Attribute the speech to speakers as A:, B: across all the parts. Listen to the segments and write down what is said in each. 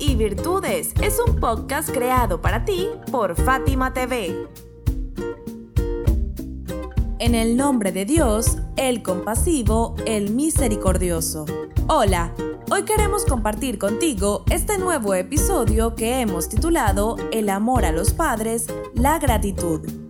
A: Y Virtudes es un podcast creado para ti por Fátima TV. En el nombre de Dios, el compasivo, el misericordioso. Hola, hoy queremos compartir contigo este nuevo episodio que hemos titulado El amor a los padres, la gratitud.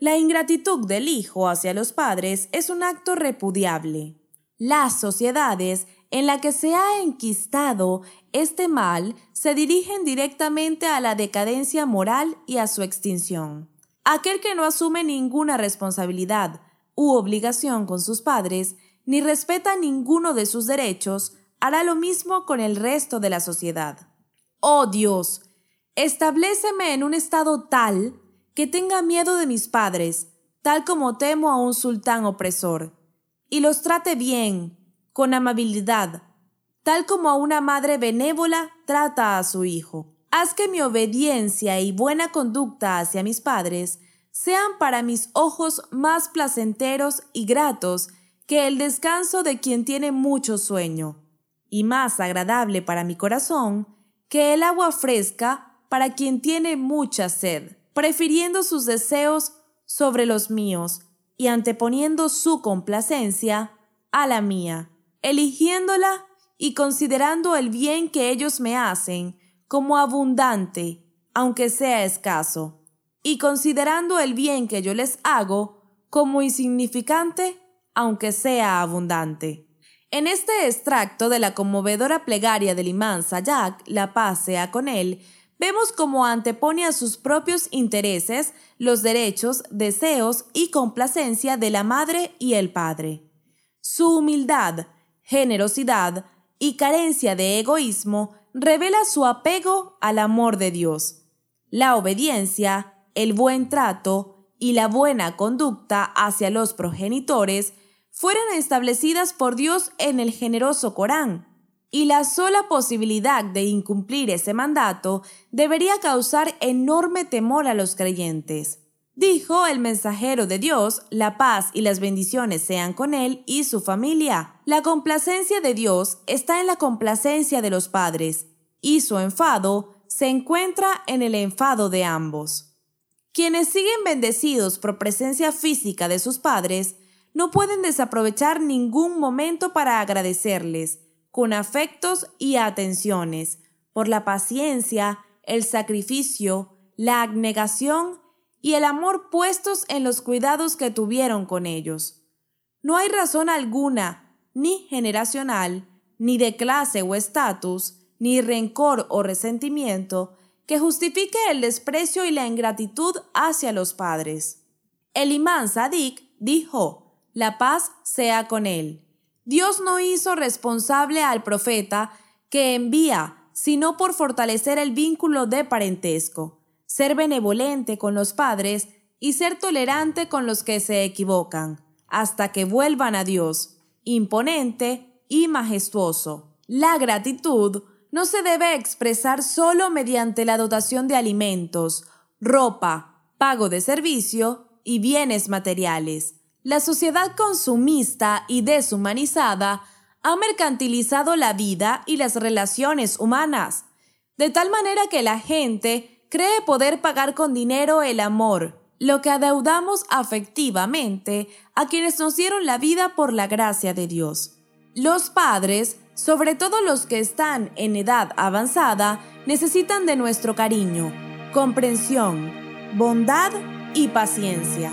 A: La ingratitud del hijo hacia los padres es un acto repudiable. Las sociedades en las que se ha enquistado este mal se dirigen directamente a la decadencia moral y a su extinción. Aquel que no asume ninguna responsabilidad u obligación con sus padres, ni respeta ninguno de sus derechos, hará lo mismo con el resto de la sociedad. Oh Dios, estableceme en un estado tal que tenga miedo de mis padres, tal como temo a un sultán opresor, y los trate bien, con amabilidad, tal como a una madre benévola trata a su hijo. Haz que mi obediencia y buena conducta hacia mis padres sean para mis ojos más placenteros y gratos que el descanso de quien tiene mucho sueño, y más agradable para mi corazón que el agua fresca para quien tiene mucha sed prefiriendo sus deseos sobre los míos y anteponiendo su complacencia a la mía, eligiéndola y considerando el bien que ellos me hacen como abundante, aunque sea escaso, y considerando el bien que yo les hago como insignificante, aunque sea abundante. En este extracto de la conmovedora plegaria del imán Sayak, la paz sea con él, vemos cómo antepone a sus propios intereses los derechos, deseos y complacencia de la madre y el padre. Su humildad, generosidad y carencia de egoísmo revela su apego al amor de Dios. La obediencia, el buen trato y la buena conducta hacia los progenitores fueron establecidas por Dios en el generoso Corán y la sola posibilidad de incumplir ese mandato debería causar enorme temor a los creyentes. Dijo el mensajero de Dios, la paz y las bendiciones sean con él y su familia. La complacencia de Dios está en la complacencia de los padres, y su enfado se encuentra en el enfado de ambos. Quienes siguen bendecidos por presencia física de sus padres, no pueden desaprovechar ningún momento para agradecerles, con afectos y atenciones, por la paciencia, el sacrificio, la abnegación y el amor puestos en los cuidados que tuvieron con ellos. No hay razón alguna, ni generacional, ni de clase o estatus, ni rencor o resentimiento, que justifique el desprecio y la ingratitud hacia los padres. El imán Sadik dijo, la paz sea con él. Dios no hizo responsable al profeta que envía, sino por fortalecer el vínculo de parentesco, ser benevolente con los padres y ser tolerante con los que se equivocan, hasta que vuelvan a Dios, imponente y majestuoso. La gratitud no se debe expresar solo mediante la dotación de alimentos, ropa, pago de servicio y bienes materiales la sociedad consumista y deshumanizada ha mercantilizado la vida y las relaciones humanas, de tal manera que la gente cree poder pagar con dinero el amor, lo que adeudamos afectivamente a quienes nos dieron la vida por la gracia de Dios. Los padres, sobre todo los que están en edad avanzada, necesitan de nuestro cariño, comprensión, bondad y paciencia.